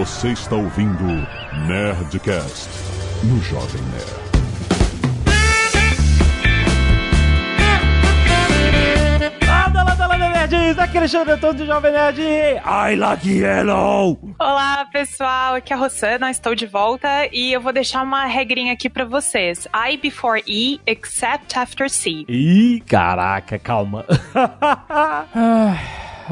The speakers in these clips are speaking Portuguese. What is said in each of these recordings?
Você está ouvindo Nerdcast no Jovem Nerd. Lada, lada, lada, nerds! Aqui é Alexandre Antônio do Jovem Nerd. I like yellow! Olá, pessoal. Aqui é a Rossana, estou de volta e eu vou deixar uma regrinha aqui pra vocês. I before E, except after C. Ih, caraca, calma.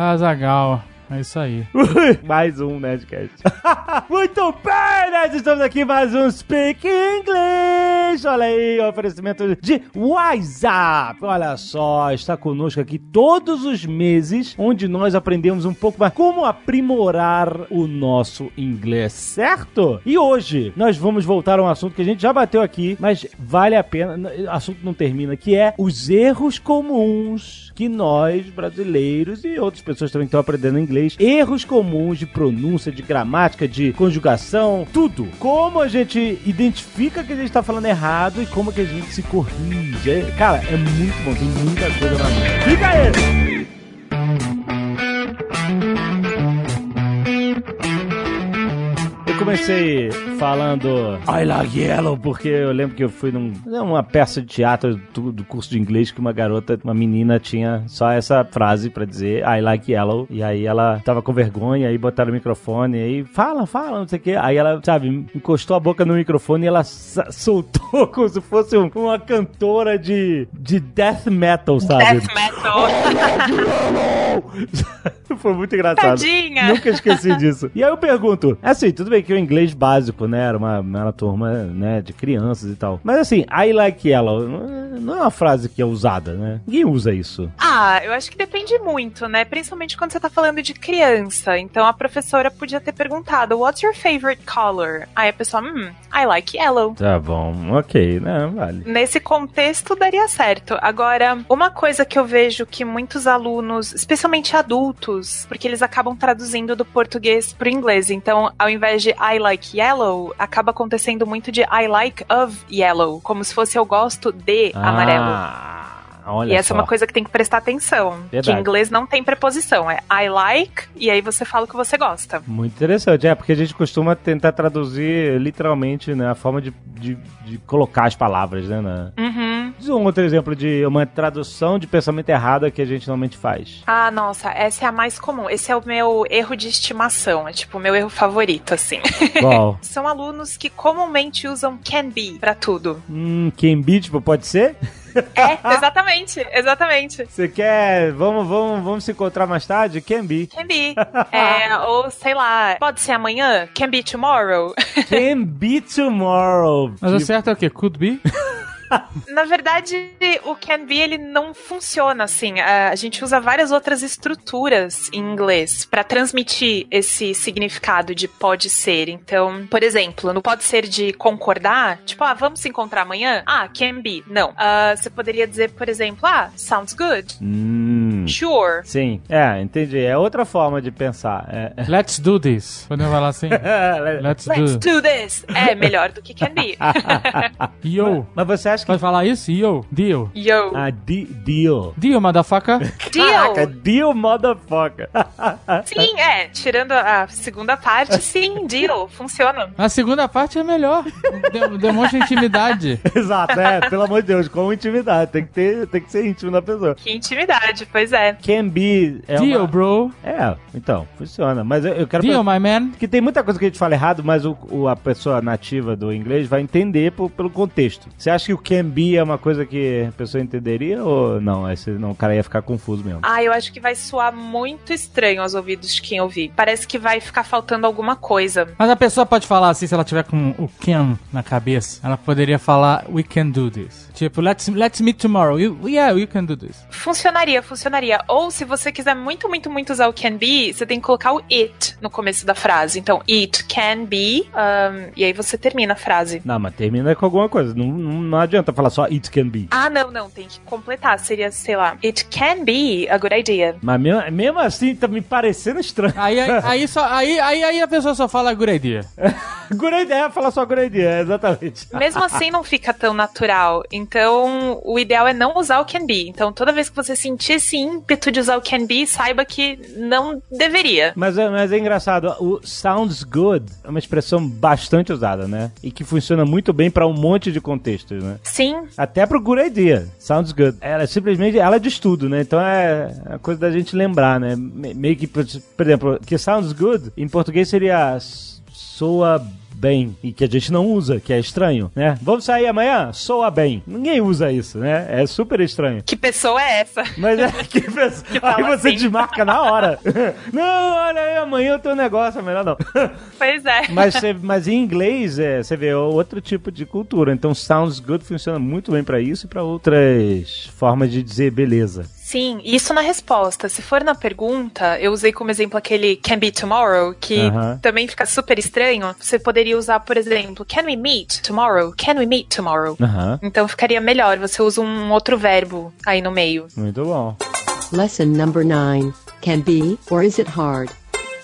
Ah, Azagal. É isso aí. mais um Nerdcast. Muito bem, nerds! Estamos aqui mais um Speak English! Olha aí, o oferecimento de WhatsApp. Olha só, está conosco aqui todos os meses, onde nós aprendemos um pouco mais como aprimorar o nosso inglês, certo? E hoje nós vamos voltar a um assunto que a gente já bateu aqui, mas vale a pena, o assunto não termina, que é os erros comuns que nós, brasileiros e outras pessoas também estão aprendendo inglês, erros comuns de pronúncia, de gramática, de conjugação, tudo. Como a gente identifica que a gente está falando errado e como que a gente se corrige. É- Cara, é muito bom, tem muita coisa na mão. Fica aí! Eu comecei falando I like yellow porque eu lembro que eu fui num, numa peça de teatro do, do curso de inglês que uma garota, uma menina tinha só essa frase pra dizer I like yellow e aí ela tava com vergonha aí botaram o microfone aí fala, fala, não sei o que. Aí ela, sabe, encostou a boca no microfone e ela soltou como se fosse um- uma cantora de, de death metal, sabe? Death metal. Foi muito engraçado. Tadinha. Nunca esqueci disso. E aí eu pergunto, assim, tudo bem que o inglês básico, né, era uma, uma turma, né, de crianças e tal. Mas assim, I like yellow, não é- não é uma frase que é usada, né? Ninguém usa isso. Ah, eu acho que depende muito, né? Principalmente quando você tá falando de criança. Então a professora podia ter perguntado, What's your favorite color? Aí a pessoa, hum, I like yellow. Tá bom, ok, né, vale. Nesse contexto daria certo. Agora, uma coisa que eu vejo que muitos alunos, especialmente adultos, porque eles acabam traduzindo do português pro inglês. Então, ao invés de I like yellow, acaba acontecendo muito de I like of yellow, como se fosse eu gosto de amarelo. Ah, olha E essa só. é uma coisa que tem que prestar atenção. Que Verdade. em inglês não tem preposição. É I like, e aí você fala o que você gosta. Muito interessante, é, porque a gente costuma tentar traduzir literalmente, né, a forma de, de, de colocar as palavras, né, na... Uhum. Diz um outro exemplo de uma tradução de pensamento errada que a gente normalmente faz. Ah, nossa, essa é a mais comum. Esse é o meu erro de estimação. É tipo o meu erro favorito, assim. Qual? São alunos que comumente usam can be pra tudo. Hum, can be, tipo, pode ser? É, exatamente, exatamente. Você quer. Vamos, vamos, vamos se encontrar mais tarde? Can be. Can be. É, ou sei lá, pode ser amanhã? Can be tomorrow? Can be tomorrow. Mas o Tipo, certo é o quê? Could be? Na verdade, o can be ele não funciona assim. A gente usa várias outras estruturas em inglês pra transmitir esse significado de pode ser. Então, por exemplo, no pode ser de concordar, tipo, ah, vamos se encontrar amanhã? Ah, can be. Não. Ah, você poderia dizer, por exemplo, ah, sounds good. Hum. Sure. Sim, é, entendi. É outra forma de pensar. É. Let's do this. Podemos falar assim? Let's Let's do. do this. É melhor do que can be. Yo. Mas você acha que. Pode falar isso? Yo. Deal. Yo. Ah, de- deal. Deal, motherfucker. Caraca, Deal. deal, motherfucker. Sim, é. Tirando a segunda parte, sim, deal. Funciona. A segunda parte é melhor. De- demonstra intimidade. Exato, é, pelo amor de Deus, com intimidade. Tem que, ter, tem que ser íntimo da pessoa. Que intimidade, pois é. Can be. É Deal, uma... bro. É, então, funciona. Mas eu, eu quero. Deal, my man. Porque tem muita coisa que a gente fala errado, mas o, o- a pessoa nativa do inglês vai entender pelo contexto. Você acha que o can be é uma coisa que a pessoa entenderia ou não? Esse, não, o cara ia ficar confuso mesmo. Ah, eu acho que vai soar muito estranho aos ouvidos de quem ouvir. Parece que vai ficar faltando alguma coisa. Mas a pessoa pode falar assim, se ela tiver com o can na cabeça, ela poderia falar we can do this. Tipo, let's, let's meet tomorrow. You, yeah, we can do this. Funcionaria, funcionaria. Ou se você quiser muito, muito, muito usar o can be, você tem que colocar o it no começo da frase. Então, it can be, um, e aí você termina a frase. Não, mas termina com alguma coisa. Não, não, não adianta falar só it can be. Ah, não, não, tem que completar. Seria, sei lá, it can be a good idea. Mas mesmo, mesmo assim, tá me parecendo estranho. Aí, aí, aí, só, aí, aí, aí a pessoa só fala good idea. good idea, falar só good idea, exatamente. Mesmo assim não fica tão natural. Então, o ideal é não usar o can be. Então, toda vez que você sentir esse ímpeto de usar o can be, saiba que não deveria. Mas é, mas é engraçado, o sounds good é uma expressão bastante usada, né? E que funciona muito bem pra um monte de contextos, né? Sim, Até pro good idea, sounds good. Ela é simplesmente, ela é de estudo, né? Então é a coisa da gente lembrar, né? Me- Meio que, por exemplo, que sounds good, em português seria soa bem, e que a gente não usa, que é estranho, né? Vamos sair amanhã? Soa bem. Ninguém usa isso, né? É super estranho. que pessoa é essa? Mas é que pessoa, aí fala você assim. desmarca na hora. Não, olha aí, amanhã eu tenho um negócio, é melhor não. Pois é. Mas, você- mas em inglês, é, você vê é outro tipo de cultura. Então, sounds good funciona muito bem pra isso e pra outras formas de dizer beleza. Sim, isso na resposta. Se for na pergunta, eu usei como exemplo aquele can be tomorrow, que Aham. também fica super estranho. Você poderia usar, por exemplo, can we meet tomorrow? Can we meet tomorrow? Aham. Então ficaria melhor, você usa um outro verbo aí no meio. Muito bom. Lesson number 9. Can be, or is it hard?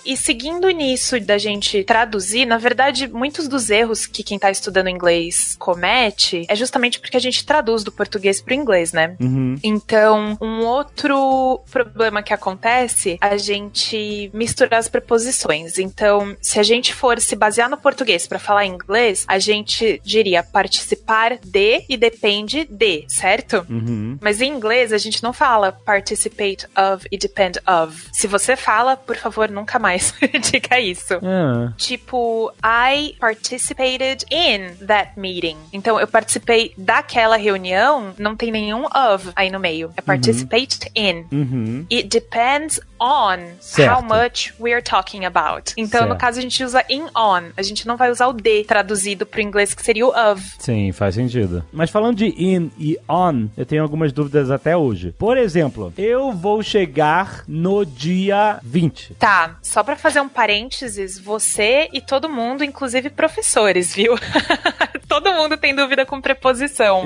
E seguindo nisso da gente traduzir, na verdade, muitos dos erros que quem tá estudando inglês comete é justamente porque a gente traduz do português pro inglês, né? Uhum. Então, um outro problema que acontece, a gente misturar as preposições. Então, se a gente for se basear no português para falar inglês, a gente diria participar de e depende de, certo? Uhum. Mas em inglês a gente não fala participate of e depend of. Se você fala, por favor, nunca mais diga isso. Ah, Tipo, I participated in that meeting. Então, eu participei daquela reunião, não tem nenhum of aí no meio. É participate in. uhum. It depends on Certo. how much we are talking about. Então, no Certo. caso, a gente usa in on. A gente não vai usar o de traduzido pro inglês, que seria o of. Sim, faz sentido. Mas falando de in e on, eu tenho algumas dúvidas até hoje. Por exemplo, eu vou chegar no dia 20. Tá, só pra fazer um parênteses, você e todo mundo, inclusive professores, viu? todo mundo tem dúvida com preposição.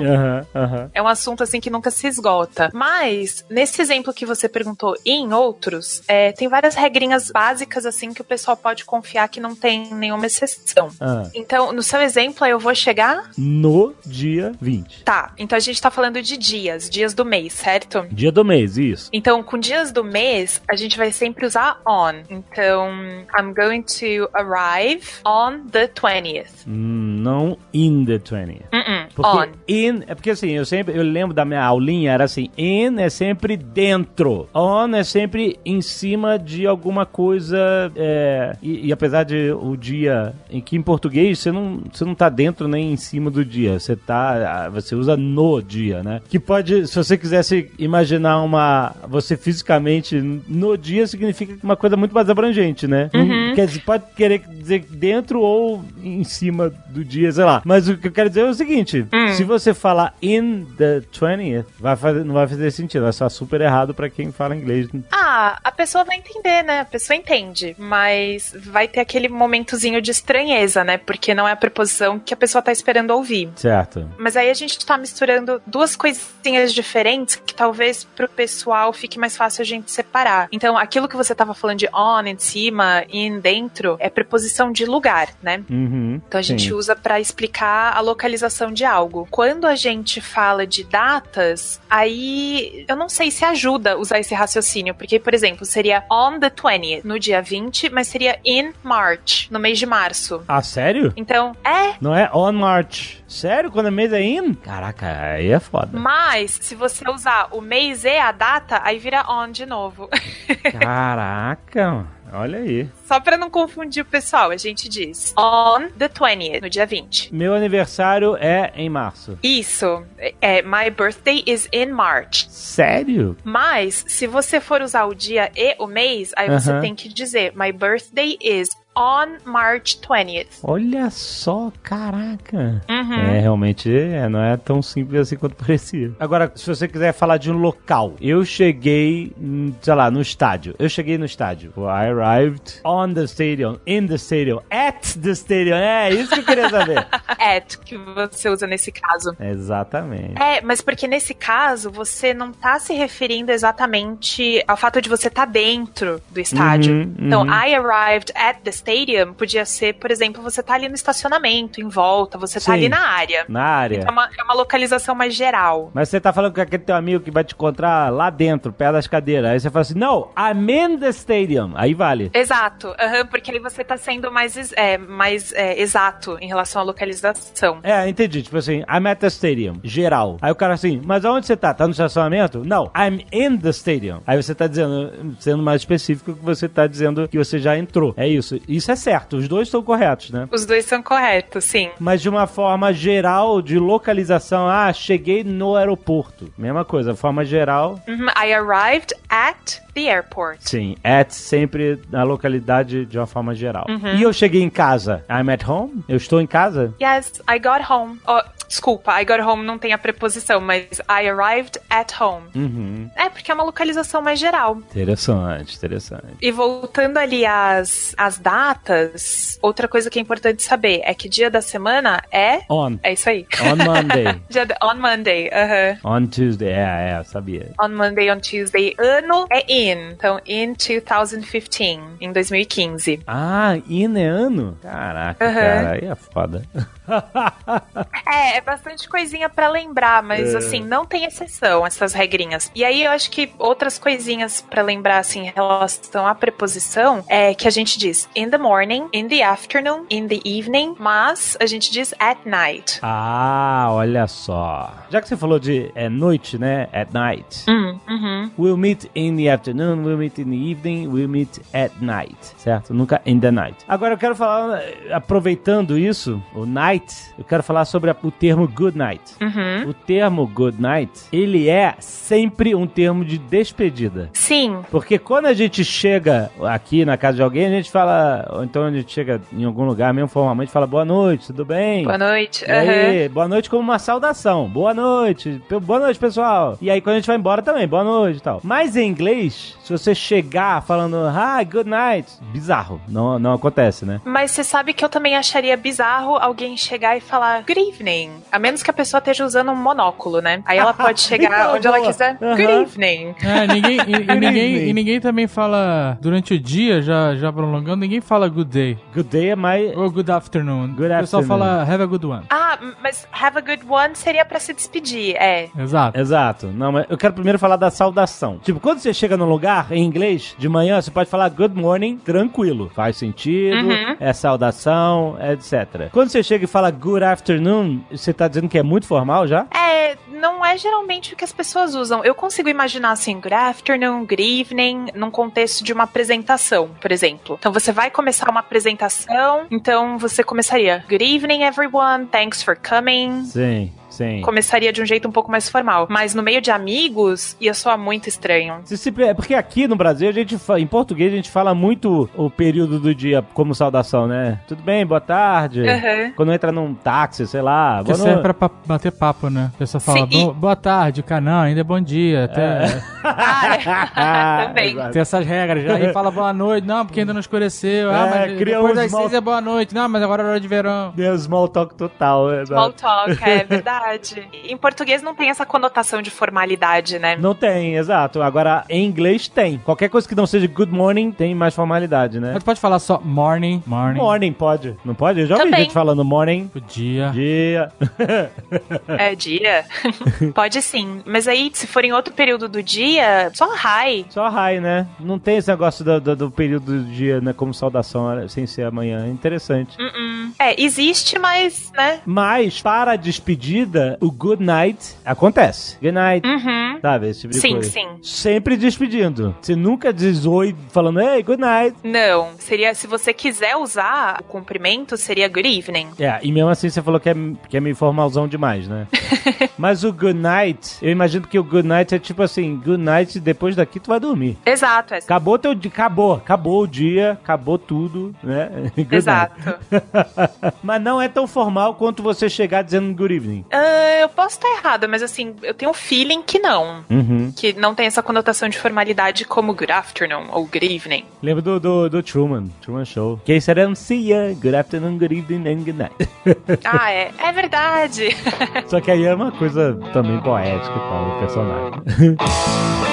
É um assunto assim que nunca se esgota. Mas, nesse exemplo que você perguntou em outros, é, tem várias regrinhas básicas assim que o pessoal pode confiar que não tem nenhuma exceção. Ah, Então, no seu exemplo, eu vou chegar. no dia 20. Tá, então a gente tá falando de dias, dias do mês, certo? Dia do mês, isso. Então, com dias do mês, a gente vai sempre usar on. Então, I'm going to arrive on the 20th. Hum, não in the 20th. Uh-uh, Porque on. in é porque assim, eu sempre eu lembro da minha aulinha era assim, in é sempre dentro, on é sempre em cima de alguma coisa é, e, e apesar de o dia em que em português você não você não tá dentro nem em cima do dia, você tá você usa no dia, né? Que pode, se você quisesse imaginar uma você fisicamente no dia significa uma coisa muito mais abrangente, né? Quer dizer, pode querer dizer dentro ou em cima do dia, sei lá. Mas o que eu quero dizer é o seguinte: se você falar in the 20th, vai fazer, não vai fazer sentido. Vai estar super errado pra quem fala inglês. Ah, a pessoa vai entender, né? A pessoa entende, mas vai ter aquele momentozinho de estranheza, né? Porque não é a preposição que a pessoa tá esperando ouvir. Certo. Mas aí a gente tá misturando duas coisinhas diferentes que talvez pro pessoal fique mais fácil a gente separar. Então, aquilo que você tava falando de on, em cima, in, dentro, é preposição de lugar, né? Uhum. Então a gente Sim. usa para explicar a localização de algo. Quando a gente fala de datas, aí eu não sei se ajuda usar esse raciocínio, porque, por exemplo, seria on the 20th, no dia 20, mas seria in March, no mês de março. Ah, sério? Então, é. Não é on March. Sério? Quando é mês é in? Caraca, aí é foda. Mas, se você usar o mês e a data, aí vira on de novo. Caraca, olha aí. Só pra não confundir o pessoal, a gente diz on the 20th, no dia 20. Meu aniversário é em março. Isso. É, my birthday is in March. Sério? Mas, se você for usar o dia e o mês, aí você Aham. tem que dizer: My birthday is on March 20th. Olha só, caraca. Uhum. É, realmente é, não é tão simples assim quanto parecia. Agora, se você quiser falar de um local, eu cheguei, hum, sei lá, no estádio. Eu cheguei no estádio. I arrived on the stadium, in the stadium, at the stadium. É isso que eu queria saber. At, que você usa nesse caso. Exatamente. É, mas porque nesse caso você não tá se referindo exatamente ao fato de você estar dentro do estádio. Uhum, Então, uhum. I arrived at the stadium podia ser, por exemplo, você tá ali no estacionamento, em volta, você tá Sim. ali na área. Na área. É uma, é uma localização mais geral. Mas você tá falando com aquele teu amigo que vai te encontrar lá dentro, perto das cadeiras. Aí você fala assim, não, I'm in the stadium. Aí vale. Exato, aham, porque ali você tá sendo mais, é, mais é, exato em relação à localização. É, entendi. Tipo assim, I'm at the stadium. Geral. Aí o cara assim, mas aonde você tá? Tá no estacionamento? Não, I'm in the stadium. Aí você tá dizendo, sendo mais específico, que você tá dizendo que você já entrou. É isso. Isso é certo. Os dois estão corretos, né? Os dois são corretos, sim. Mas de uma forma geral de localização, ah, cheguei no aeroporto. Mesma coisa, forma geral, Uhum, I arrived at the airport. sim, at sempre na localidade de uma forma geral. E eu cheguei em casa, I'm at home? Eu estou em casa? Yes, I got home. Oh, desculpa, I got home não tem a preposição, mas I arrived at home. Uhum. É, porque é uma localização mais geral. Interessante, interessante. E voltando ali às, às datas, outra coisa que é importante saber é que dia da semana é. On. É isso aí. On Monday. Dia on Monday, aham. On Tuesday, é, é, sabia. On Monday, on Tuesday. Ano é in. Então, in 2015, em 2015. Ah, in é ano? Caraca, Uhum. cara, aí é foda. É, é bastante coisinha pra lembrar, mas É. assim, não tem exceção essas regrinhas. E aí eu acho que outras coisinhas pra lembrar assim em relação à preposição é que a gente diz in the morning, in the afternoon, in the evening, mas a gente diz at night. Ah, olha só. Já que você falou de é, noite, né? At night. Hum, uhum. We'll meet in the afternoon, we'll meet in the evening, we'll meet at night, certo? Nunca in the night. Agora eu quero falar, eh, aproveitando isso, o night, eu quero falar sobre a- o termo good night. Uhum. O termo good night, ele é sempre um termo de despedida. Sim, Porque quando a gente chega aqui na casa de alguém, a gente fala, ou então a gente chega em algum lugar, mesmo formalmente, fala boa noite, tudo bem? boa noite. E aí, boa noite como uma saudação. Boa noite. Boa noite, pessoal. E aí, quando a gente vai embora também, boa noite e tal. Mas em inglês, se você chegar falando, hi, good night, bizarro. Não, não acontece, né? Mas você sabe que eu também acharia bizarro alguém chegar e falar good evening. A menos que a pessoa esteja usando um monóculo, né? Aí ela pode chegar Então, onde ela boa. quiser. Aham. Good evening. É, ninguém, e, e ninguém, e ninguém também fala, durante o dia, já, já prolongando, ninguém fala good day. Good day é mais... Ou good afternoon. Good o pessoal afternoon. fala have a good one. Ah, mas have a good one seria pra se despedir, é. Exato. Exato. Não, mas eu quero primeiro falar da saudação. Tipo, quando você chega num lugar em inglês, de manhã, você pode falar good morning, tranquilo. Faz sentido, Uhum. é saudação, etc. Quando você chega e fala good afternoon, você tá dizendo que é muito formal já? É, não é geralmente o que as pessoas usam. Eu consigo imaginar assim, good afternoon, good evening, num contexto de uma apresentação, por exemplo. Então você vai começar uma apresentação, então você começaria good evening everyone, thanks for coming. Sim, sim. Começaria de um jeito um pouco mais formal. Mas no meio de amigos, ia soar muito estranho. É porque aqui no Brasil, a gente em português, a gente fala muito o período do dia como saudação, né? Tudo bem, boa tarde. Aham. Quando entra num táxi, sei lá. Porque boa serve noite. pra pa- bater papo, né? A pessoa fala, e- "Bo- boa tarde, cara, não, ainda é bom dia. Até, Ah, é. Também. Exato. Tem essas regras já. Aí fala boa noite, não, porque ainda não escureceu. Ah, É, mas cria depois um das small- seis é boa noite. Não, mas agora é hora de verão. Deu small talk total. é, Small talk, é verdade. Em português não tem essa conotação de formalidade, né? Não tem, exato. Agora, em inglês tem. Qualquer coisa que não seja good morning tem mais formalidade, né? Mas pode falar só morning, morning. Morning pode. Não pode? Eu já ouvi gente falando morning. Podia. Dia. É dia? Pode sim. Mas aí, se for em outro período do dia, só hi. Só hi, né? Não tem esse negócio do, do- do período do dia, né? Como saudação, né, sem ser amanhã. Interessante. Uh-uh. É, existe, mas, né? Mas, para a despedida, o good night acontece. Good night. Uhum. Sabe? Esse tipo de Sim, coisa. sim. Sempre despedindo. Você nunca diz oi falando, hey, good night. Não, seria, se você quiser usar o cumprimento, seria good evening. É, e mesmo assim você falou que é, que é meio formalzão demais, né? Mas o good night, eu imagino que o good night é tipo assim, good night, depois daqui tu vai dormir. Exato, é. Acabou teu dia, acabou, acabou o dia, acabou tudo, né? Good Exato. Mas não é tão formal quanto você chegar dizendo good evening. Ah, eu posso estar errada, mas assim, eu tenho um feeling que não. Uhum. Que não tem essa conotação de formalidade como good afternoon ou good evening. Lembra do, do, do Truman, Truman Show. Que seria um see ya, good afternoon, good evening and good night. Ah, é. É verdade. Só que aí é uma coisa também poética e tal, o personagem.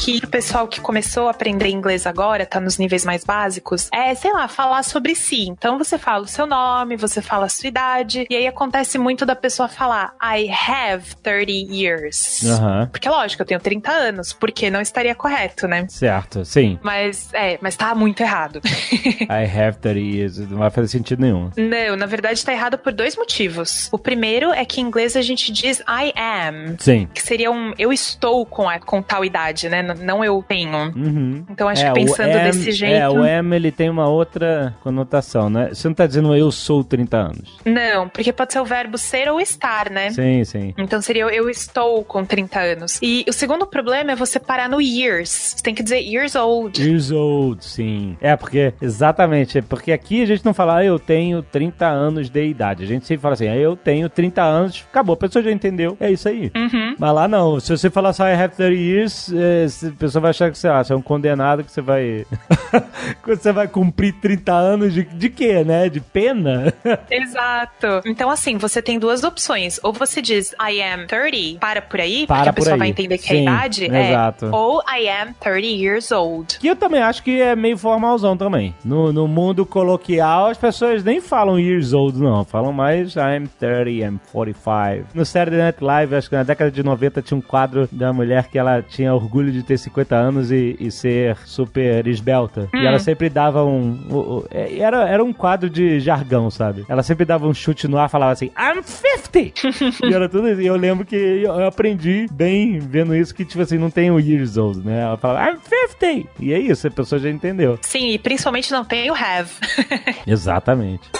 que o pessoal que começou a aprender inglês agora, tá nos níveis mais básicos, é, sei lá, falar sobre si. Então você fala o seu nome, você fala a sua idade, e aí acontece muito da pessoa falar I have 30 years. Aham. Porque lógico, eu tenho 30 anos, porque não estaria correto, né? Certo, sim. Mas, é, mas tá muito errado. I have 30 years. Não vai fazer sentido nenhum. não, na verdade tá errado por dois motivos. O primeiro é que em inglês a gente diz I am, Sim. que seria um eu estou com, a, com tal idade, né? Não eu tenho. Uhum. Então acho É, que pensando am- desse jeito. É, o M ele tem uma outra conotação, né? Você não tá dizendo eu sou 30 anos. Não, porque pode ser o verbo ser ou estar, né? Sim, sim. Então seria eu estou com 30 anos. E o segundo problema é você parar no years. Você tem que dizer years old. Years old, sim. É, porque, exatamente, é porque aqui a gente não fala, ah, eu tenho 30 anos de idade. A gente sempre fala assim, ah, eu tenho 30 anos, acabou, a pessoa já entendeu, é isso aí. Uhum. Mas lá não, se você falar só I have 30 years, é, a pessoa vai achar que, sei lá, você é um condenado que você vai. você vai cumprir 30 anos de, de quê, né? De pena? Exato. Então, assim, você tem duas opções. Ou você diz I am 30, para por aí, Para porque a pessoa aí. vai entender que é a Sim, idade. exato. É. Ou I am 30 years old. que eu também acho que é meio formalzão também. No, no mundo coloquial, as pessoas nem falam years old, não. Falam mais I'm 30, I'm 45. No Saturday Night Live, acho que na década de 90 tinha um quadro da mulher que ela tinha orgulho de ter 50 anos e, e ser super esbelta. E ela sempre dava um... é, era, era um quadro de jargão, sabe? Ela sempre dava um chute no ar e falava assim, I'm 50! e era tudo isso. E eu lembro que eu aprendi bem vendo isso, que tipo assim, não tem o years old, né? Ela fala, I'm 50! E é isso, a pessoa já entendeu. Sim, e principalmente não tem o have. Exatamente.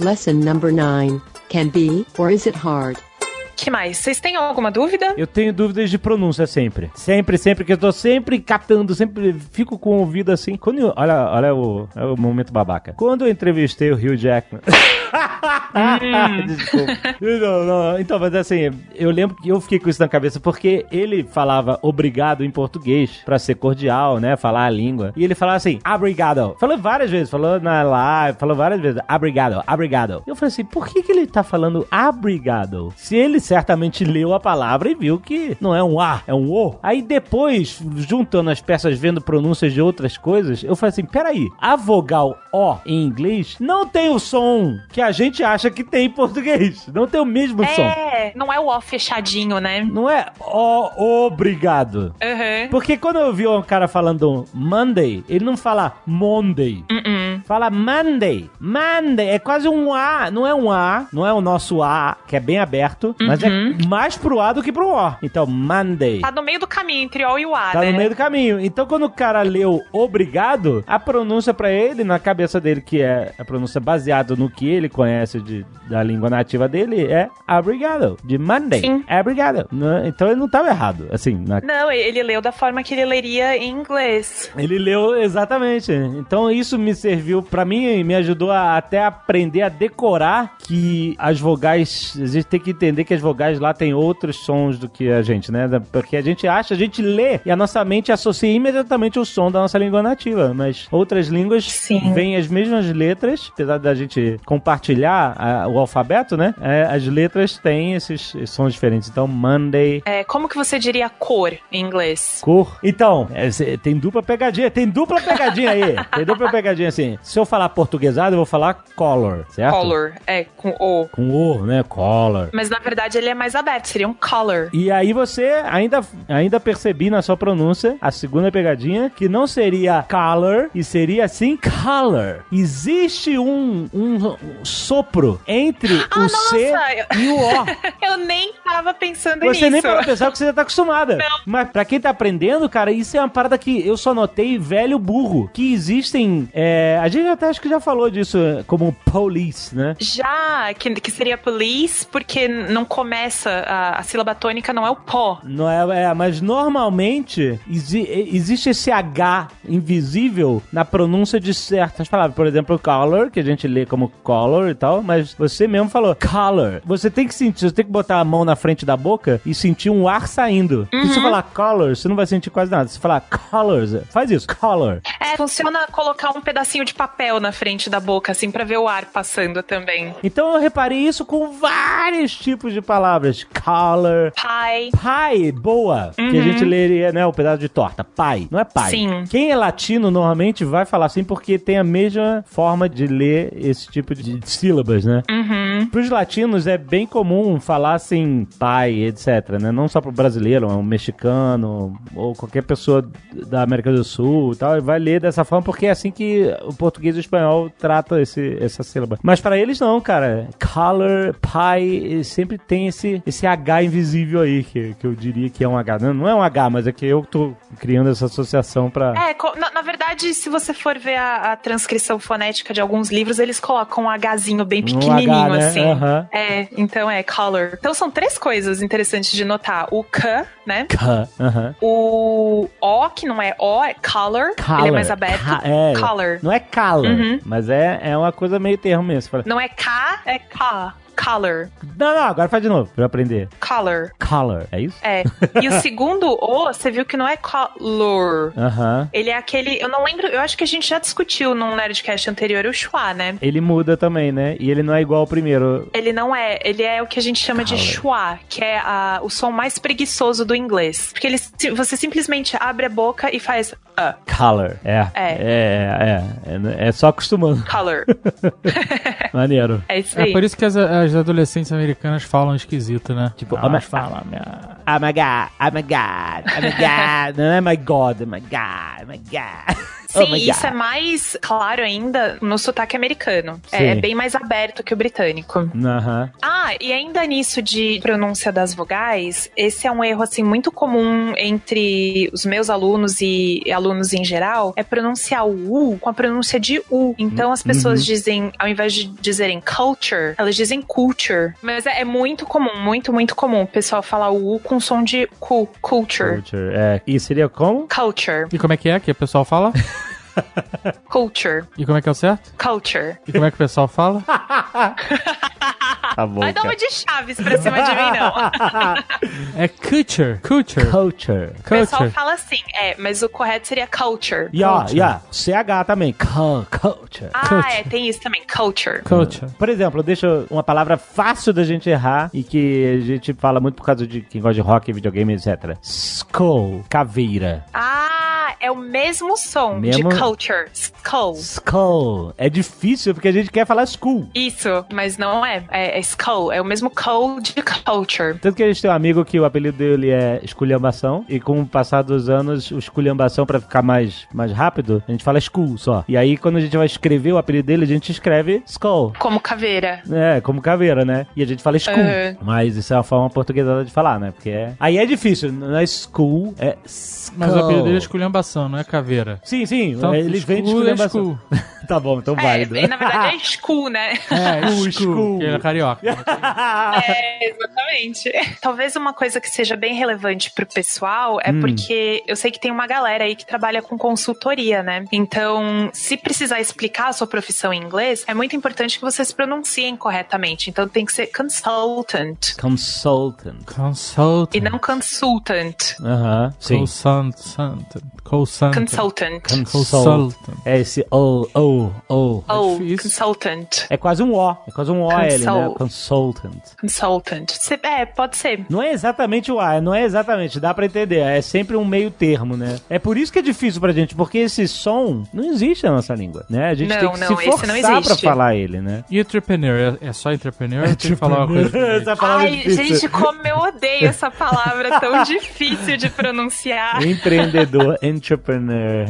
Lesson number 9. Can be or is it hard? Que mais? Vocês têm alguma dúvida? Eu tenho dúvidas de pronúncia sempre. Sempre, sempre, que eu tô sempre catando, sempre fico com o ouvido assim. Quando eu- olha, olha o, é o momento babaca. Quando eu entrevistei o Hugh Jackman. Desculpa. Não, não, então, mas assim, eu lembro que eu fiquei com isso na cabeça porque ele falava obrigado em português pra ser cordial, né? Falar a língua. E ele falava assim, obrigado. Falou várias vezes, falou na live, falou várias vezes, obrigado, obrigado. Eu falei assim, por que, que ele tá falando obrigado? Se ele certamente leu a palavra e viu que não é um A, é um O. Aí depois, juntando as peças, vendo pronúncias de outras coisas, eu falei assim, peraí, a vogal O em inglês não tem o som que a gente acha que tem em português. Não tem o mesmo som. É, não é o ó fechadinho, né? Não é o obrigado. Uhum. Porque quando eu vi um cara falando Monday, ele não fala Monday. Uh-uh. Fala Monday. Monday. É quase um A. Não é um A. Não é o nosso A, que é bem aberto. Mas é mais pro A do que pro O. Então, Monday. Tá no meio do caminho entre o e o A, Tá né? no meio do caminho. Então, quando o cara leu obrigado, a pronúncia pra ele, na cabeça dele, que é a pronúncia baseada no que ele conhece de, da língua nativa dele, é obrigado. De Monday. Sim. Obrigado. Não- Então, ele não tava errado. Assim, na Não, ele leu da forma que ele leria em inglês. Ele leu exatamente. Então isso me serviu pra mim e me ajudou a até aprender a decorar que as vogais, a gente tem que entender que as vogais lá tem outros sons do que a gente, né? Porque a gente acha, a gente lê e a nossa mente associa imediatamente o som da nossa língua nativa, mas outras línguas Sim. vêm as mesmas letras, apesar da gente compartilhar a- o alfabeto, né? É, as letras têm esses, sons diferentes. Então Monday, É, como que você diria cor em inglês? Cor. Então, é, tem dupla pegadinha, tem dupla pegadinha aí. Tem dupla pegadinha assim. Se eu falar portuguesado, eu vou falar color, certo? Color, é, com O. Com O, né? Color. Mas na verdade ele é mais aberto, seria um color. E aí você ainda, ainda percebi na sua pronúncia a segunda pegadinha que não seria color e seria assim color. Existe um, um, um sopro entre Ah, o C nossa, eu- e o O. Eu nem tava pensando Você nisso. nem para pensar que você já tá acostumada. Não. Mas pra quem tá aprendendo, cara, isso é uma parada que eu só notei velho burro. Que existem. é, a gente até acho que já falou disso como police, né? Já, que, que seria police, porque não começa, a, a sílaba tônica não é o pó. Não é, é, mas normalmente exi- existe esse H invisível na pronúncia de certas palavras. Por exemplo, color, que a gente lê como color e tal, mas você mesmo falou color. Você tem que sentir, você tem que botar a mão na frente da boca e sentir um ar saindo. Se você falar color, você não vai sentir quase nada. Se falar colors, faz isso, color. É, funciona colocar um pedacinho de papel na frente da boca, assim, pra ver o ar passando também. Então eu reparei isso com vários tipos de palavras. Color. Pai. Pai, boa. Que a gente leria, né, o pedaço de torta. Pai, não é pai. Sim. Quem é latino normalmente vai falar assim porque tem a mesma forma de ler esse tipo de sílabas, né? Uhum. Para os latinos é bem comum falar assim, pai, etc, né? Não só pro brasileiro, um mexicano ou qualquer pessoa da América do Sul e tal, vai ler dessa forma porque é assim que o português e o espanhol tratam esse, essa sílaba. Mas para eles não, cara. Color, pai, sempre tem esse, esse H invisível aí, que, que eu diria que é um H. Não, não é um H, mas é que eu tô criando essa associação pra... É, na, na verdade, se você for ver a, a transcrição fonética de alguns livros, eles colocam um Hzinho bem Um pequenininho, H, né? assim. Aham. É, então é color. Então são três coisas interessantes de notar. O K, né? K, aham. O O, que não é O, é color. Ele é Color. mais aberto. Ca- é. Color. Não é color, Uhum. mas é, é uma coisa meio termo mesmo. Não é K, é K. Color. não, não, agora faz de novo, pra eu aprender. Color. Color, é isso? É. E o segundo O, você viu que não é color. Aham. Ele é aquele. Eu não lembro. Eu acho que a gente já discutiu num Nerdcast anterior o schwa, né? Ele muda também, né? E ele não é igual ao primeiro. Ele não é. Ele é o que a gente chama de Color. schwa, que é a- o som mais preguiçoso do inglês. Porque ele, você simplesmente abre a boca e faz uh, Color. É. É. É, é, é. É só acostumando. color. Maneiro. É isso É aí. por isso que as, as adolescentes americanas falam esquisito, né? Tipo, Elas oh my- falam, minha... Oh my god, oh my god, oh my god. não é my god, oh my god, oh my god. Sim, oh isso god. é mais claro ainda no sotaque americano. É, Sim. é bem mais aberto que o britânico. Aham. Ah, e ainda nisso de pronúncia das vogais, esse é um erro assim muito comum entre os meus alunos e alunos em geral, é pronunciar o u com a pronúncia de u. Então as pessoas dizem, ao invés de dizerem culture, elas dizem culture. Mas é, é muito comum, muito, muito comum o pessoal falar o u com som de cu, culture. Culture. É. E seria como? Culture, E como é que é que o pessoal fala? culture, E como é que é o certo? culture. E como é que o pessoal fala? Tá bom. Vai dar uma de chaves pra cima de mim, não. É culture. Culture. Culture. O pessoal Culture. fala assim, é, mas o correto seria culture. Yeah, Culture. yeah. CH também. Cu- Culture. Ah, Culture. é, tem isso também, culture. Culture. Por exemplo, deixa uma palavra fácil da gente errar e que a gente fala muito por causa de quem gosta de rock, videogame, etc. Skull, caveira. Ah, é o mesmo som Mesmo- de culture. Skull. Skull. É difícil porque a gente quer falar school. Isso, mas não é. É, é skull. É o mesmo call de culture. Tanto que a gente tem um amigo que o apelido dele é esculhambação e com o passar dos anos, o esculhambação pra ficar mais, mais rápido, a gente fala school só. E aí quando a gente vai escrever o apelido dele, a gente escreve skull. Como caveira. É, como caveira, né? E a gente fala school. Uhum. Mas isso é uma forma portuguesada de falar, né? Porque é... Aí é difícil, não é school, é skull. Mas o apelido dele é esculhambação, não é caveira. Sim, sim, Então, eles vêm de school é tá bom, então É, válido. e na verdade é school, né? É, School, school, que ele é carioca. É, exatamente. Talvez uma coisa que seja bem relevante pro pessoal é Hum. porque eu sei que tem uma galera aí que trabalha com consultoria, né? Então, se precisar explicar a sua profissão em inglês, é muito importante que vocês pronunciem corretamente. Então, tem que ser consultant Consultant. Consultant. e não consultant. Aham, sim. Consultant. Consultant. Consultant. Consult. É esse O, O, O. Oh, difícil. consultant. É quase um O. É quase um OL, né? Consult. Consultant. Consultant. Cê- É, pode ser. Não é exatamente o A, não é exatamente, dá pra entender. É sempre um meio termo, né? É por isso que é difícil pra gente, porque esse som não existe na nossa língua, né? A gente Não, tem que não, se esse forçar não pra falar ele, né? E entrepreneur? É, é só entrepreneur? Tem que falar uma coisa. Essa palavra é Ai, difícil. gente, como eu odeio essa palavra tão difícil de pronunciar. Empreendedor, entrepreneur.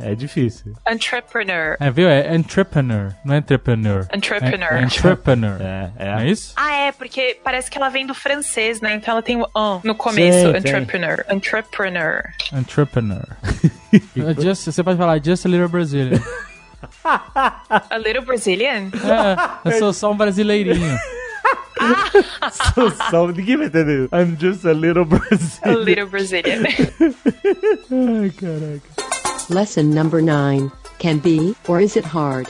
É, é difícil. Entrepreneur. É, viu? É entrepreneur, não é entrepreneur. Entrepreneur. É, é entrepreneur. É, Não é. é isso? Ah, é, porque parece que ela vem do francês, né? Então ela tem o an no começo. Sim. entrepreneur. Entrepreneur. Entrepreneur. É just, você pode falar just a little Brazilian. A little Brazilian? É, eu sou só um brasileirinho. Sou só, ninguém vai entender. I'm just a little A Brazilian. little Brazilian. Ai, caraca. Lesson number 9. Can be, or is it hard?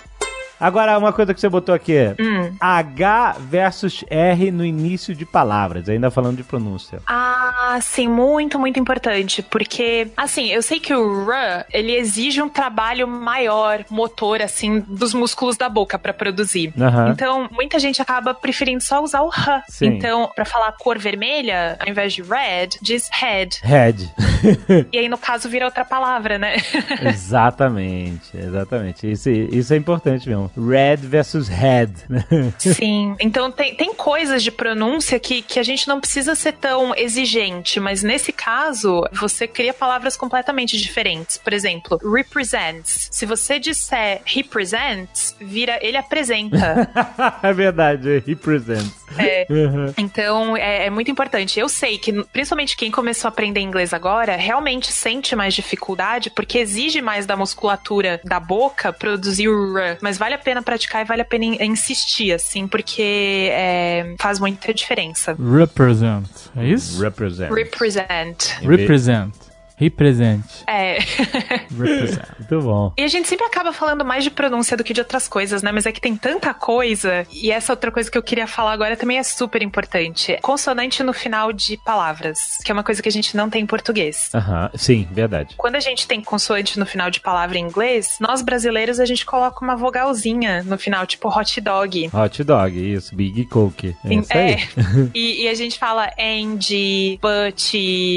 Agora, uma coisa que você botou aqui. Hum. H versus R no início de palavras, ainda falando de pronúncia. Ah, sim, muito, muito importante. Porque, assim, eu sei que o R, ele exige um trabalho maior, motor, assim, dos músculos da boca pra produzir. Aham. Então, muita gente acaba preferindo só usar o R. Sim. Então, pra falar cor vermelha, ao invés de red, diz head. Head. E aí, no caso, vira outra palavra, né? exatamente, exatamente. Isso, isso é importante mesmo. Red versus head. Sim. Então tem, tem coisas de pronúncia que, que a gente não precisa ser tão exigente, mas nesse caso, você cria palavras completamente diferentes. Por exemplo, represents. Se você disser represents, vira ele apresenta. é verdade, represents. É. Uhum. Então é, é muito importante. Eu sei que, principalmente quem começou a aprender inglês agora, realmente sente mais dificuldade porque exige mais da musculatura da boca produzir o r. Mas vale a pena praticar e vale a pena in- insistir, assim, porque é, faz muita diferença. Represent. É isso? Represent. Represent. Represent. Represent. É. Represent. Muito bom. E a gente sempre acaba falando mais de pronúncia do que de outras coisas, né? Mas é que tem tanta coisa. E essa outra coisa que eu queria falar agora também é super importante. Consonante no final de palavras, que é uma coisa que a gente não tem em português. Aham, sim, verdade. Quando a gente tem consoante no final de palavra em inglês, nós brasileiros a gente coloca uma vogalzinha no final, tipo hot dog. Hot dog, isso, Big Coke. É isso É. E, e a gente fala and, but,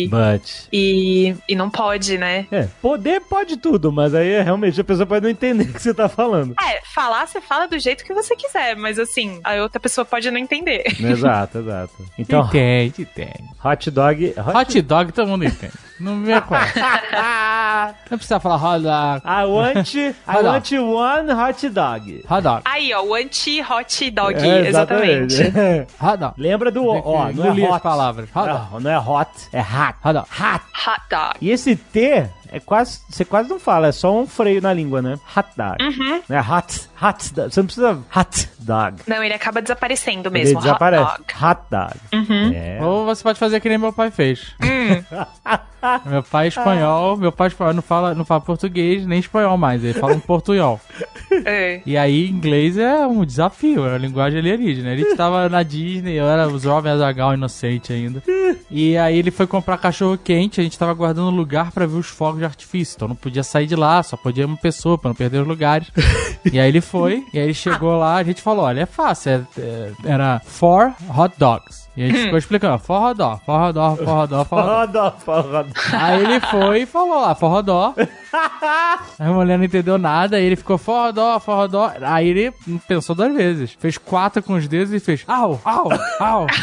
But. e, e não pode, né? É, poder pode tudo, mas aí é, realmente a pessoa pode não entender o que você tá falando. É, falar você fala do jeito que você quiser, mas assim, a outra pessoa pode não entender. exato, exato. Então, Entende, entende. hot dog. Hot, Hot dog todo mundo entende. Não me qual. Não precisa falar hot dog. I want, I Hot want one hot dog. Hot dog. Aí, ó, o anti-hot dog, É, exatamente. Hot dog. Lembra do ó, não é engolir as hot. palavras. Hot dog. Não, não é hot, é hot. Hot dog. Hot. Hot dog. E esse T é quase, você quase não fala, é só um freio na língua, né? Hot dog. Uhum. Não é hot, hot dog. Você não precisa hot dog. Não, ele acaba desaparecendo Ele mesmo, hot desaparece. dog. Hot dog. Uhum. É. Ou você pode fazer que nem meu pai fez. meu pai é espanhol, meu pai espanhol não fala, não fala português nem espanhol mais, ele fala um portunhol. É. E aí, inglês é um desafio, é a linguagem alienígena. A gente tava na Disney, eu era o jovem Azagal inocente ainda. E aí ele foi comprar cachorro quente, a gente tava guardando lugar pra ver os fogos de artifício. Então não podia sair de lá, só podia uma pessoa pra não perder os lugares. e aí ele foi, e aí ele chegou lá, a gente falou: olha, é fácil, é- é- era four hot dogs. E a gente ficou explicando, for hot dog, for hot dog, for hot dog, for hot dog. Rodó, rodó. Aí ele foi e falou lá, forrodó. A mulher não entendeu nada, aí ele ficou forrodó, forrodó. Aí ele pensou duas vezes. Fez quatro com os dedos e fez au, au, au.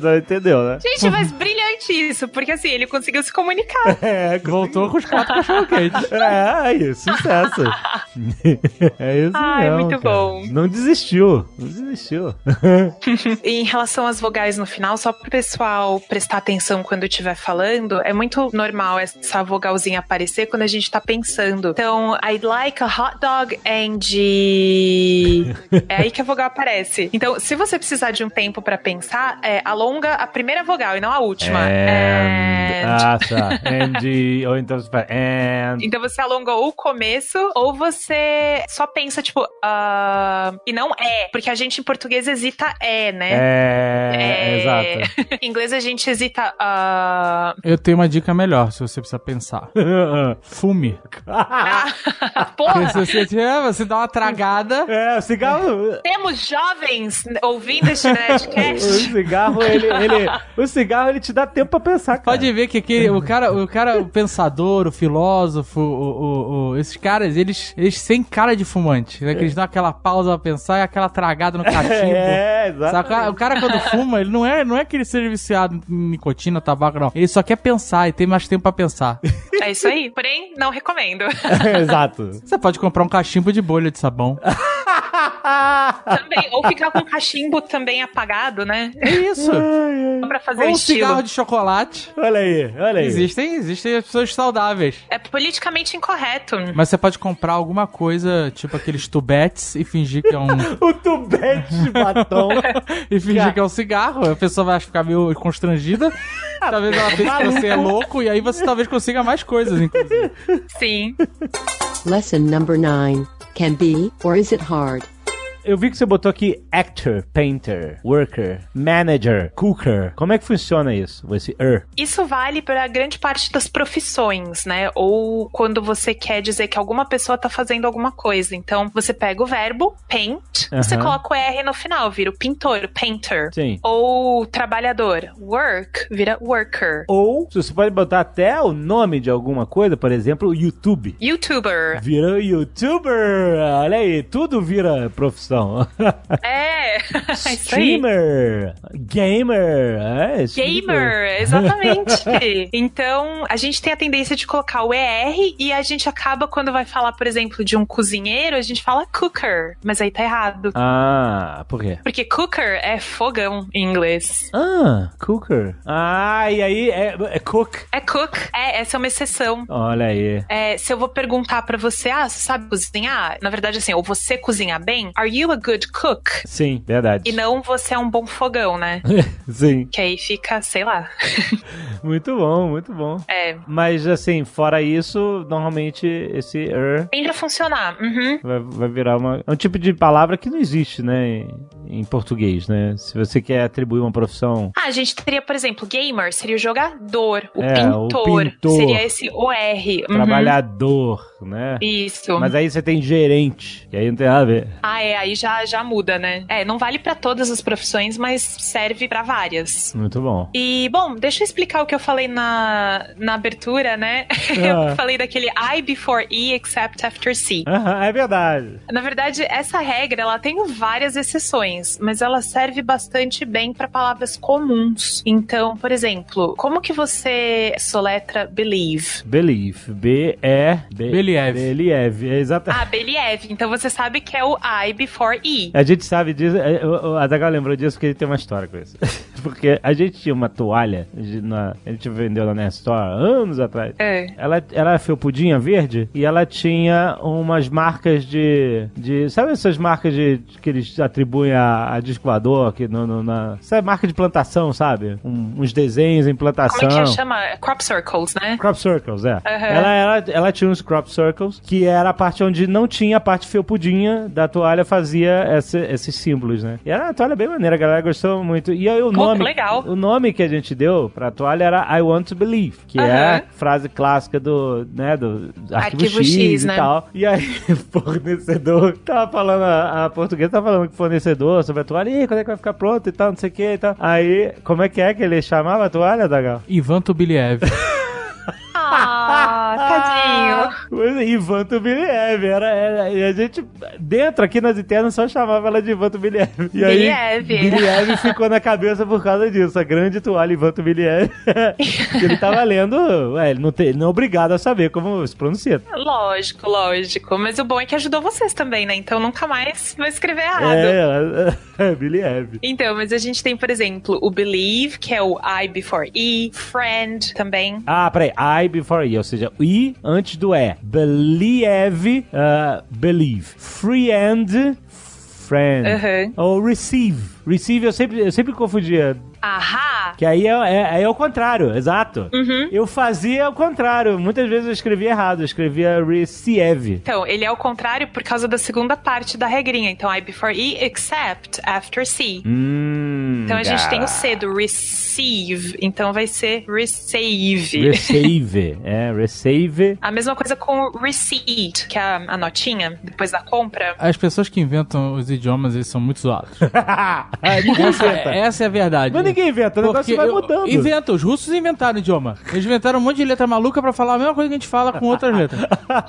Não entendeu, né? Gente, mas brilhante isso, porque assim, ele conseguiu se comunicar. É, Voltou com os quatro cachorro quentes. É, aí, sucesso. é isso Ai, mesmo, muito cara. bom. Não desistiu, não desistiu. em relação às vogais no final, só pro pessoal prestar atenção quando estiver falando, é muito normal essa aparecer quando a gente tá pensando. Então, I'd like a hot dog and... É aí que a vogal aparece. Então, se você precisar de um tempo pra pensar, é, alonga a primeira vogal e não a última. And, And. ah, tá. And, ou então você fala, and. Então você alonga ou o começo, ou você só pensa, tipo, ah, e não é. Porque a gente em português hesita é, né? É, exato. em inglês a gente hesita. ah, Eu tenho uma dica melhor, se você precisa pensar. Fume. ah, Porque porra! você, você dá uma tragada. É, o cigarro. Temos jovens ouvindo este O Nerdcast. cigarro, ele, ele. O cigarro, ele te dá tempo pra pensar, cara. Pode ver que aquele, o cara, o cara, o pensador, o filósofo, o, o- o- esses caras, eles, eles têm cara de fumante, né? Que eles dão aquela pausa pra pensar e aquela tragada no cachimbo. É, exato. O cara quando fuma, ele não é, não é que ele seja viciado em nicotina, tabaco, não. Ele só quer pensar e tem mais tempo pra pensar. É isso aí. Porém, não recomendo. exato. Você pode comprar um cachimbo de bolha de sabão. também, ou ficar com o cachimbo também apagado, né? É isso. Pra fazer Ou um estilo. cigarro de chocolate. Olha aí, olha aí. Existem, existem as pessoas saudáveis. É politicamente incorreto. Mas você pode comprar alguma coisa, tipo aqueles tubetes, e fingir que é um. O tubete de batom. e fingir que é um cigarro. A pessoa vai ficar meio constrangida. Talvez ela pense que você é louco, e aí você talvez consiga mais coisas, inclusive. Sim. Lesson number 9 can be, or is it hard? Eu vi que você botou aqui actor, painter, worker, manager, cooker. Como é que funciona isso? Esse er. Isso vale para grande parte das profissões, né? Ou quando você quer dizer que alguma pessoa tá fazendo alguma coisa. Então, você pega o verbo paint, você coloca o R no final, vira o pintor, painter. Sim. Ou trabalhador, work, vira worker. Ou você pode botar até o nome de alguma coisa, por exemplo, YouTube. YouTuber. Vira YouTuber! Olha aí, tudo vira profissão. É. Streamer, gamer, é, tipo. Gamer, exatamente. então, a gente tem a tendência de colocar o ER e a gente acaba, quando vai falar, por exemplo, de um cozinheiro, a gente fala cooker. Mas aí tá errado. Ah, por quê? Porque cooker é fogão em inglês. Ah, cooker. Ah, e aí é, é cook. É cook. É, essa é uma exceção. Olha aí. É, se eu vou perguntar pra você, ah, você sabe cozinhar? Na verdade, assim, ou você cozinha bem? Are you a good cook? Sim, verdade. E não você é um bom fogão, né? Sim. Que aí fica, sei lá. Muito bom, muito bom. É. Mas assim, fora isso, normalmente esse er Tende a funcionar. Uhum. vai, vai virar uma. É um tipo de palavra que não existe, né? Em, português, né? Se você quer atribuir uma profissão. Ah, a gente teria, por exemplo, gamer seria o jogador, o, É, o pintor, pintor. seria esse OR. Uhum. Trabalhador, né? Isso. Mas aí você tem gerente, e aí não tem nada a ver. Ah, é, aí já, já muda, né? É, não vale pra todas as profissões, mas serve pra várias. Muito bom. E, bom, deixa eu explicar o que eu falei na, na abertura, né? Ah. Eu falei daquele I before E except after C. Aham, é verdade. Na verdade, essa regra ela tem várias exceções, mas ela serve bastante bem para palavras comuns. Então, por exemplo, como que você soletra believe? Believe. B-E... Believ. Believ, é exatamente. Ah, believe. Então você sabe que é o I before E. A gente sabe disso, é, o- o Azaghal lembrou disso porque ele tem uma história com isso. porque a gente tinha uma toalha, na, a gente vendeu na Nest Store anos atrás. É. Ela era felpudinha verde e ela tinha umas marcas de. de sabe essas marcas de, que eles atribuem a, a disco voador, que no, no- na. Sabe, marca de plantação, sabe? Um- uns desenhos em plantação. Como é que chama? Crop circles, né? Crop circles, é. Aham. Ela, ela, ela tinha uns crop circles, que era a parte onde não tinha a parte felpudinha da toalha, fazia esse- esses símbolos, né? E era uma toalha bem maneira, a galera gostou muito. E aí o Pô, nome. legal. O nome que a gente deu pra toalha era I Want to Believe, que é a frase clássica do, né, do arquivo, Arquivo X, X, e né? tal. E aí, fornecedor, tava falando, a, a portuguesa tava falando com o fornecedor sobre a toalha, Ih, quando é que vai ficar pronto e tal, não sei o que e tal. Aí, como é que é que ele chamava a toalha, Dagal? Ivan Tubiliev. Ah, tadinho. É, Ivan Tubiliev, era, era, e a gente, dentro aqui nas internas, só chamava ela de Ivan Tubiliev. E aí, Biliev. Biliev ficou na cabeça por causa disso, a grande toalha Ivan Tubiliev. ele tava lendo, ué, ele não, tem, ele não é obrigado a saber como se pronuncia. Lógico, lógico. Mas o bom é que ajudou vocês também, né? Então nunca mais vou escrever errado. É, é, Biliev. Então, mas a gente tem, por exemplo, o believe, que é o I before E, friend também. Ah, peraí, I before E, ou seja, I antes do E. Believe, uh, believe. Friend, friend. Aham. Ou receive. Receive eu sempre, eu sempre confundia. Ahá! Que aí é, é, é o contrário, exato. Uhum. Eu fazia o contrário. Muitas vezes eu escrevia errado. Eu escrevia receive. Então, ele é o contrário por causa da segunda parte da regrinha. Então, I before E, except after C. Hum, Então a gente tem o ah. C do receive. Então vai ser receive. Receive. é, receive. A mesma coisa com receipt, que é a, a notinha depois da compra. As pessoas que inventam os idiomas, eles são muito zoados. ninguém Essa, inventa. essa é a verdade. Mas ninguém inventa, o negócio vai mudando. Inventa, os russos inventaram idioma. Eles inventaram um monte de letra maluca pra falar a mesma coisa que a gente fala com outras letras.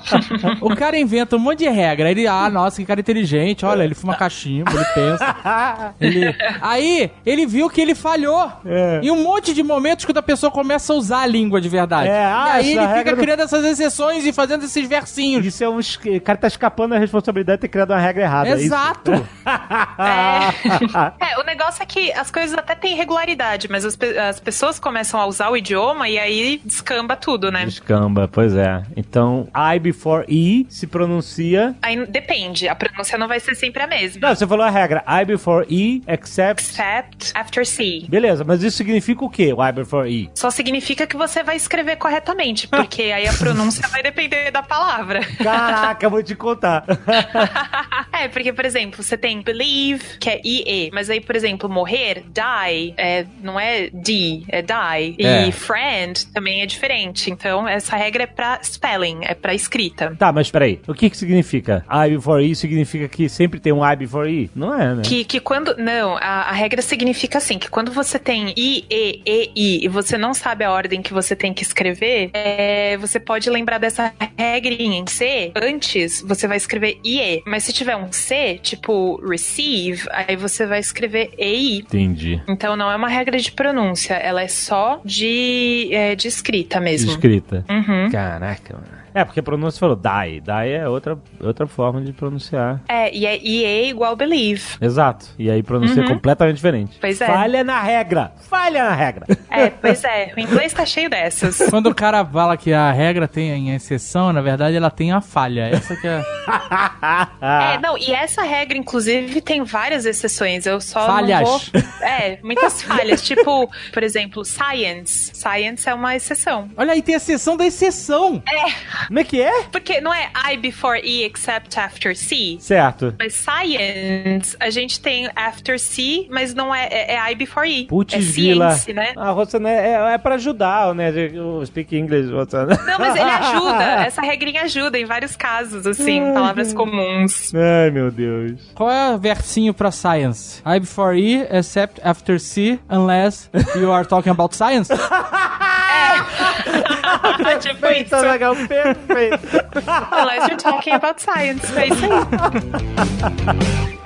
o cara inventa um monte de regra. Aí Ele, ah, nossa, que cara inteligente. Olha, ele fuma cachimbo, ele pensa. Ele... Aí, ele viu que ele falhou. É. Em um monte de momentos quando a pessoa começa a usar a língua de verdade. É, ah, e aí ele fica do- criando essas exceções e fazendo esses versinhos. Isso é um. es- O cara tá escapando da responsabilidade de ter criado uma regra errada. é? Exato. É. É, o negócio é que as coisas até têm regularidade, mas as, pe- as pessoas começam a usar o idioma e aí descamba tudo, né? Escamba, pois é. Então, I before E se pronuncia. Aí depende, a pronúncia não vai ser sempre a mesma. Não, você falou a regra. I before E, except. Except after C. Beleza, mas isso significa o quê? O I before E? Só significa que você vai escrever corretamente, porque aí a pronúncia vai depender da palavra. Caraca, vou te contar. é, porque, por exemplo, você tem believe, que é IE, mas aí, por exemplo, morrer, die, é, não é D, é die. E É. friend também é diferente. Então, essa regra é pra spelling, é pra escrita. tá, mas peraí. O que que significa? I before E significa que sempre tem um I before E? Não é, né? Que, que quando. Não, a, a regra significa assim: que quando você tem I, E, E, I e você não sabe a ordem que você tem que escrever, é, você pode lembrar dessa regrinha em C. Antes, você vai escrever IE. Mas se tiver um C, tipo receive, aí você vai escrever EI. Entendi. Então não é uma regra de pronúncia, ela é só de, é, de escrita mesmo. Escrita. Uhum. Caraca, mano. É, porque a pronúncia falou die. Die é outra, outra forma de pronunciar. É, e é IE igual believe. Exato. E aí pronuncia Uhum. completamente diferente. Pois é. Falha na regra. Falha na regra. É, pois é, o inglês tá cheio dessas. Quando o cara fala que a regra tem a exceção, na verdade ela tem a falha. Essa que é. É, não, e essa regra, inclusive, tem várias exceções. Eu só Falhas. não vou. É, muitas falhas. tipo, por exemplo, science. Science é uma exceção. Olha aí, tem a exceção da exceção. Como é que é? Porque não é I before E except after C. Certo. Mas science, a gente tem after C, mas não é, é, é I before E. Putz, é Vila. ciência, né? A Roça né, é, é pra ajudar, né? O speak English, Roça. Não, mas ele ajuda. Essa regrinha ajuda em vários casos, assim, palavras comuns. Ai, meu Deus. Qual é o versinho pra science? I before E, except after C, unless you are talking about science? Perfeito, isso. Azaghal, perfeito. Unless you're talking about science. É isso aí.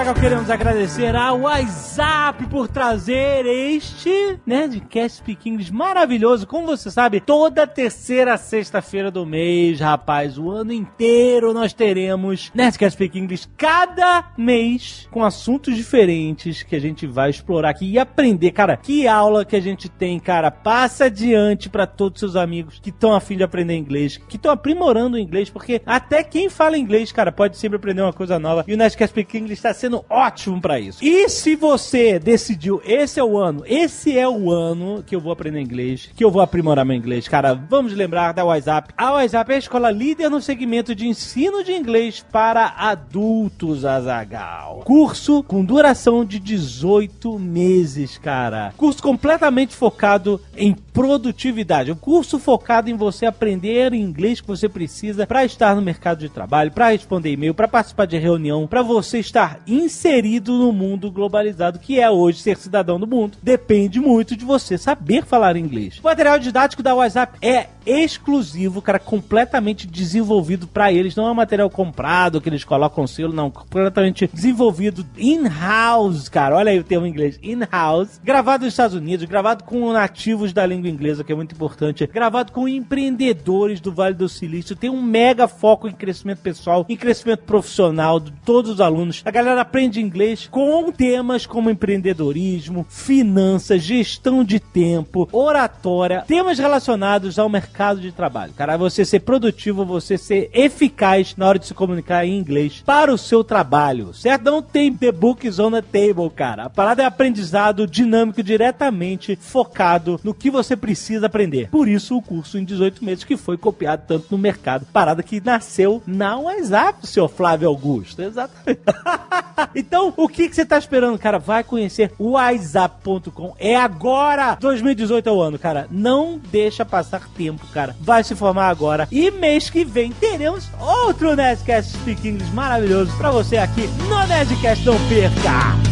Azaghal, queremos agradecer ao WhatsApp por trazer este Nerdcast Speak English maravilhoso. Como você sabe, toda terceira sexta-feira do mês, rapaz, o ano inteiro nós teremos Nerdcast Speak English cada mês com assuntos diferentes que a gente vai explorar aqui e aprender. Cara, que aula que a gente tem, cara. Passa adiante para todos os seus amigos que estão afim de aprender inglês, que estão aprimorando o inglês, porque até quem fala inglês, cara, pode sempre aprender uma coisa nova. E o Nerdcast Speak English está sendo ótimo para isso. E se você decidiu, esse é o ano, esse é o ano que eu vou aprender inglês, que eu vou aprimorar meu inglês, cara, vamos lembrar da WhatsApp. A WhatsApp é a escola líder no segmento de ensino de inglês para adultos, Azagal. Curso com duração de 18 meses, cara. Curso completamente focado em produtividade. Um curso focado em você aprender inglês que você precisa para estar no mercado de trabalho, para responder e-mail, para participar de reunião, para você estar inserido no mundo globalizado que é hoje ser cidadão do mundo. Depende muito de você saber falar inglês. O material didático da WhatsApp é exclusivo, cara, completamente desenvolvido para eles. Não é um material comprado que eles colocam selo, não. Completamente desenvolvido in-house, cara. Olha aí o termo em inglês, in-house. Gravado nos Estados Unidos, gravado com nativos da língua inglesa, que é muito importante. Gravado com empreendedores do Vale do Silício. Tem um mega foco em crescimento pessoal, em crescimento profissional de todos os alunos. A galera aprende inglês com temas como empreendedorismo, finanças, gestão de tempo, oratória, temas relacionados ao mercado de trabalho. Cara, você ser produtivo, você ser eficaz na hora de se comunicar em inglês para o seu trabalho, certo? Não tem the books on the table, cara. A parada é aprendizado dinâmico, diretamente focado no que você precisa aprender. Por isso, o curso em 18 meses que foi copiado tanto no mercado. Parada que nasceu na WhatsApp, seu Flávio Augusto. Exatamente. então, o que, que você tá esperando, cara? Vai conhecer o WhatsApp.com. É agora! 2018 é o ano, cara. Não deixa passar tempo, cara. Vai se formar agora. E mês que vem teremos outro Nerdcast Speak English maravilhoso pra você aqui no Nerdcast. Não perca!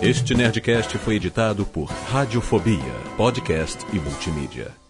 Este Nerdcast foi editado por Radiofobia, podcast e multimídia.